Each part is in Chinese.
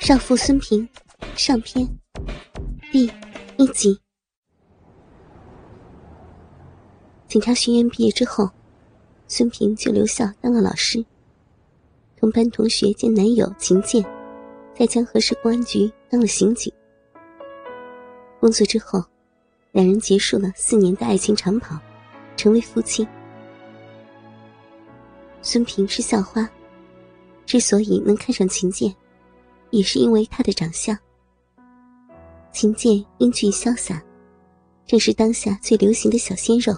少妇孙平上篇第一集。警察学院毕业之后，孙平就留校当了老师。同班同学兼男友秦建，在江河市公安局当了刑警。工作之后，两人结束了四年的爱情长跑，成为夫妻。孙平是校花，之所以能看上秦建，也是因为他的长相。秦剑英俊潇洒，正是当下最流行的小鲜肉。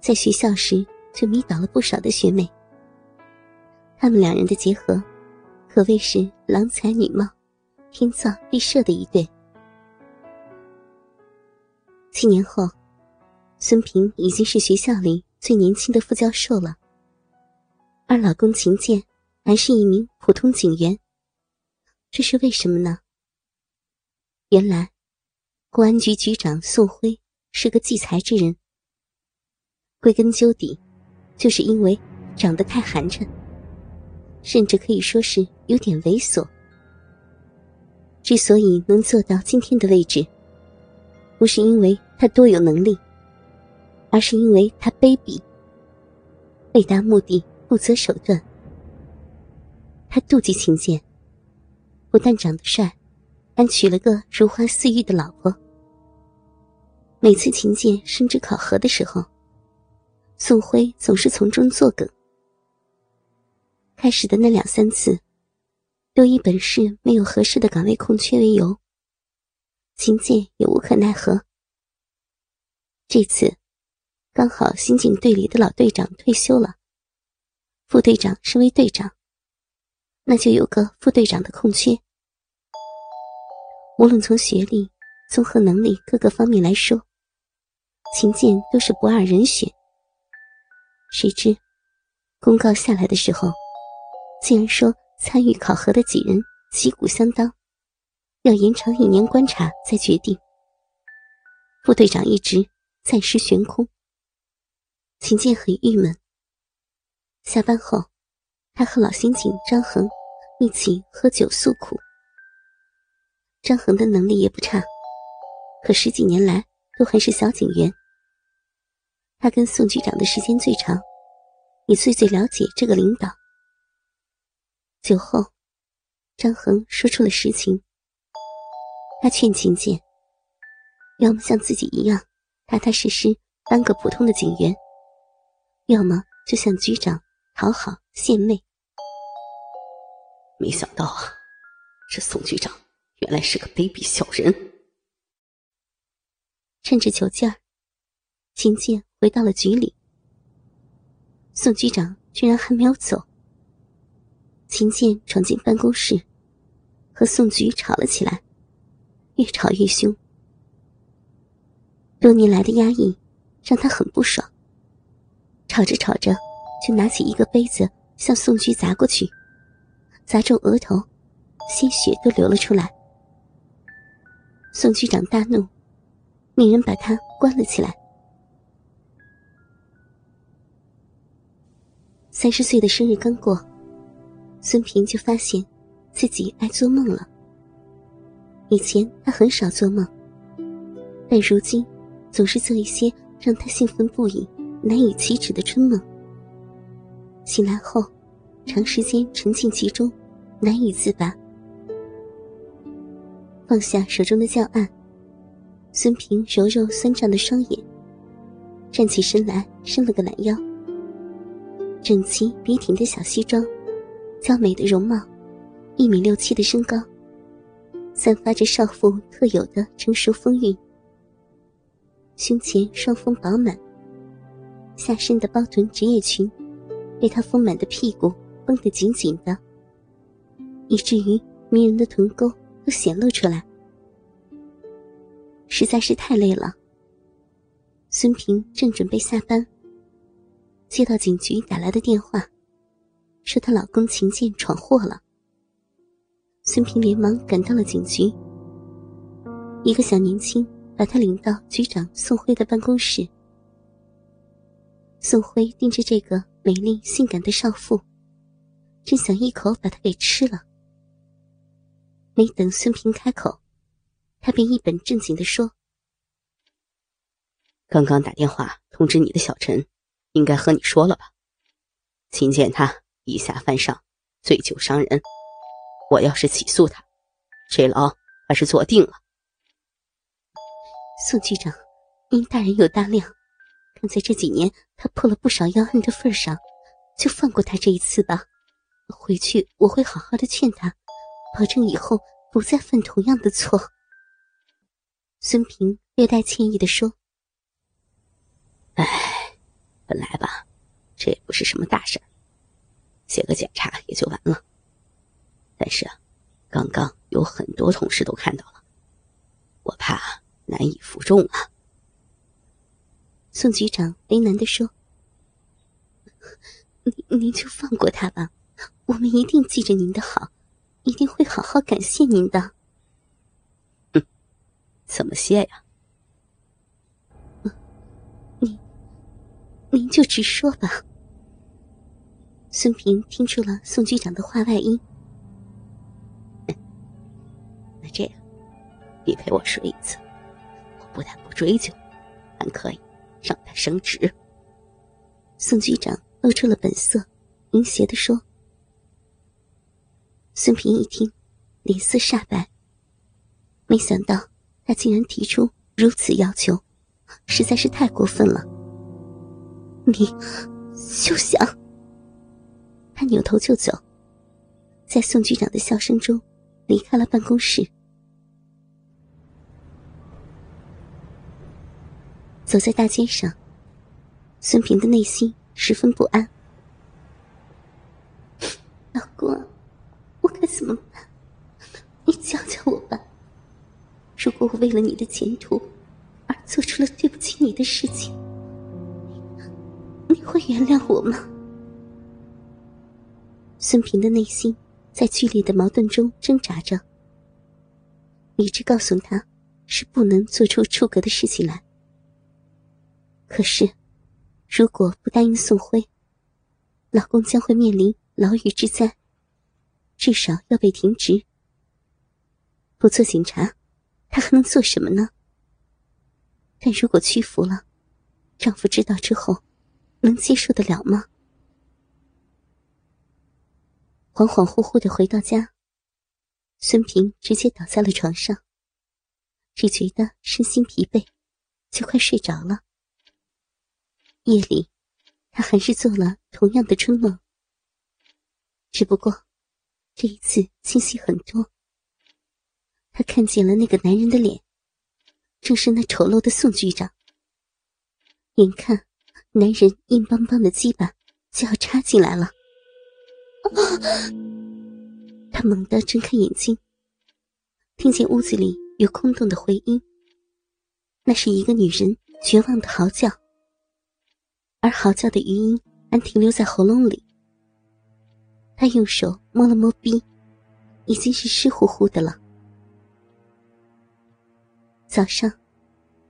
在学校时就迷倒了不少的学妹。他们两人的结合，可谓是郎才女貌、天造地设的一对。七年后，孙平已经是学校里最年轻的副教授了。而老公秦剑还是一名普通警员，这是为什么呢？原来，公安局局长宋辉是个忌财之人。归根究底，就是因为长得太寒碜，甚至可以说是有点猥琐。之所以能做到今天的位置，不是因为他多有能力，而是因为他卑鄙，为达目的。不择手段，他妒忌秦剑，不但长得帅，还娶了个如花似玉的老婆。每次秦剑升职考核的时候，宋辉总是从中作梗。开始的那两三次，都以本市没有合适的岗位空缺为由，秦剑也无可奈何。这次，刚好刑警队里的老队长退休了。副队长身为队长，那就有个副队长的空缺。无论从学历、综合能力各个方面来说，秦建都是不二人选。谁知，公告下来的时候，竟然说参与考核的几人旗鼓相当，要延长一年观察再决定。副队长一职暂时悬空。秦建很郁闷。下班后，他和老刑警张恒一起喝酒诉苦。张恒的能力也不差，可十几年来都还是小警员。他跟宋局长的时间最长，也最最了解这个领导。酒后，张恒说出了实情。他劝秦剑，要么像自己一样踏踏实实当个普通的警员，要么就像局长。讨好献媚，没想到啊，这宋局长原来是个卑鄙小人。趁着酒劲儿，秦剑回到了局里。宋局长居然还没有走。秦剑闯进办公室，和宋局吵了起来，越吵越凶。多年来的压抑让他很不爽。吵着吵着。就拿起一个杯子向宋局砸过去，砸中额头，鲜血都流了出来。宋局长大怒，命人把他关了起来。三十岁的生日刚过，孙平就发现自己爱做梦了。以前他很少做梦，但如今总是做一些让他兴奋不已、难以启齿的春梦。醒来后，长时间沉浸其中，难以自拔。放下手中的教案，孙平揉揉酸胀的双眼，站起身来，伸了个懒腰。整齐笔挺的小西装，娇美的容貌，一米六七的身高，散发着少妇特有的成熟风韵。胸前双峰饱满，下身的包臀职业裙。被他丰满的屁股绷得紧紧的，以至于迷人的臀沟都显露出来。实在是太累了。孙平正准备下班，接到警局打来的电话，说她老公秦建闯祸了。孙平连忙赶到了警局，一个小年轻把他领到局长宋辉的办公室。宋辉盯着这个。美丽性感的少妇，真想一口把她给吃了。没等孙平开口，他便一本正经的说：“刚刚打电话通知你的小陈，应该和你说了吧？秦见他以下犯上，醉酒伤人，我要是起诉他，这牢还是坐定了。”宋局长，您大人有大量，看在这几年他破了不少妖案的份上，就放过他这一次吧。回去我会好好的劝他。保证以后不再犯同样的错。孙平略带歉意的说：“哎，本来吧，这也不是什么大事写个检查也就完了。但是啊，刚刚有很多同事都看到了，我怕难以服众啊。”宋局长为难的说：“您您就放过他吧，我们一定记着您的好。”一定会好好感谢您的。哼，怎么谢呀？您，您就直说吧。孙平听出了宋局长的话外音。那这样，你陪我睡一次，我不但不追究，还可以让他升职。宋局长露出了本色，淫邪的说。孙平一听，脸色煞白。没想到他竟然提出如此要求，实在是太过分了。你休想！他扭头就走，在宋局长的笑声中离开了办公室。走在大街上，孙平的内心十分不安。老公。怎么办？你教教我吧。如果我为了你的前途而做出了对不起你的事情，你会原谅我吗？孙平的内心在剧烈的矛盾中挣扎着。理智告诉他，是不能做出出格的事情来。可是，如果不答应宋辉，老公将会面临牢狱之灾。至少要被停职。不做警察，他还能做什么呢？但如果屈服了，丈夫知道之后，能接受得了吗？恍恍惚惚的回到家，孙平直接倒在了床上，只觉得身心疲惫，就快睡着了。夜里，他还是做了同样的春梦，只不过。这一次清晰很多，他看见了那个男人的脸，正是那丑陋的宋局长。眼看男人硬邦邦的鸡巴就要插进来了，他猛地睁开眼睛，听见屋子里有空洞的回音，那是一个女人绝望的嚎叫，而嚎叫的余音还停留在喉咙里。他用手摸了摸鼻，已经是湿乎乎的了。早上，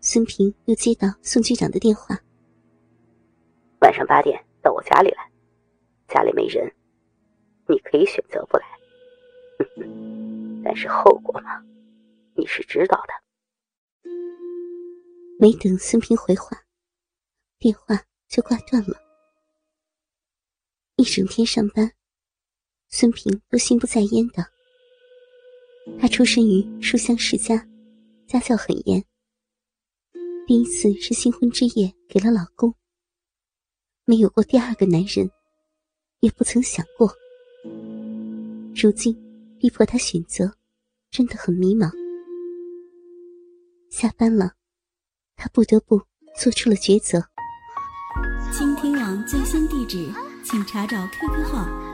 孙平又接到宋局长的电话：“晚上八点到我家里来，家里没人，你可以选择不来，但是后果嘛，你是知道的。”没等孙平回话，电话就挂断了。一整天上班。孙平都心不在焉的。他出身于书香世家，家教很严。第一次是新婚之夜给了老公，没有过第二个男人，也不曾想过。如今逼迫他选择，真的很迷茫。下班了，他不得不做出了抉择。倾听网最新地址，请查找 QQ 号。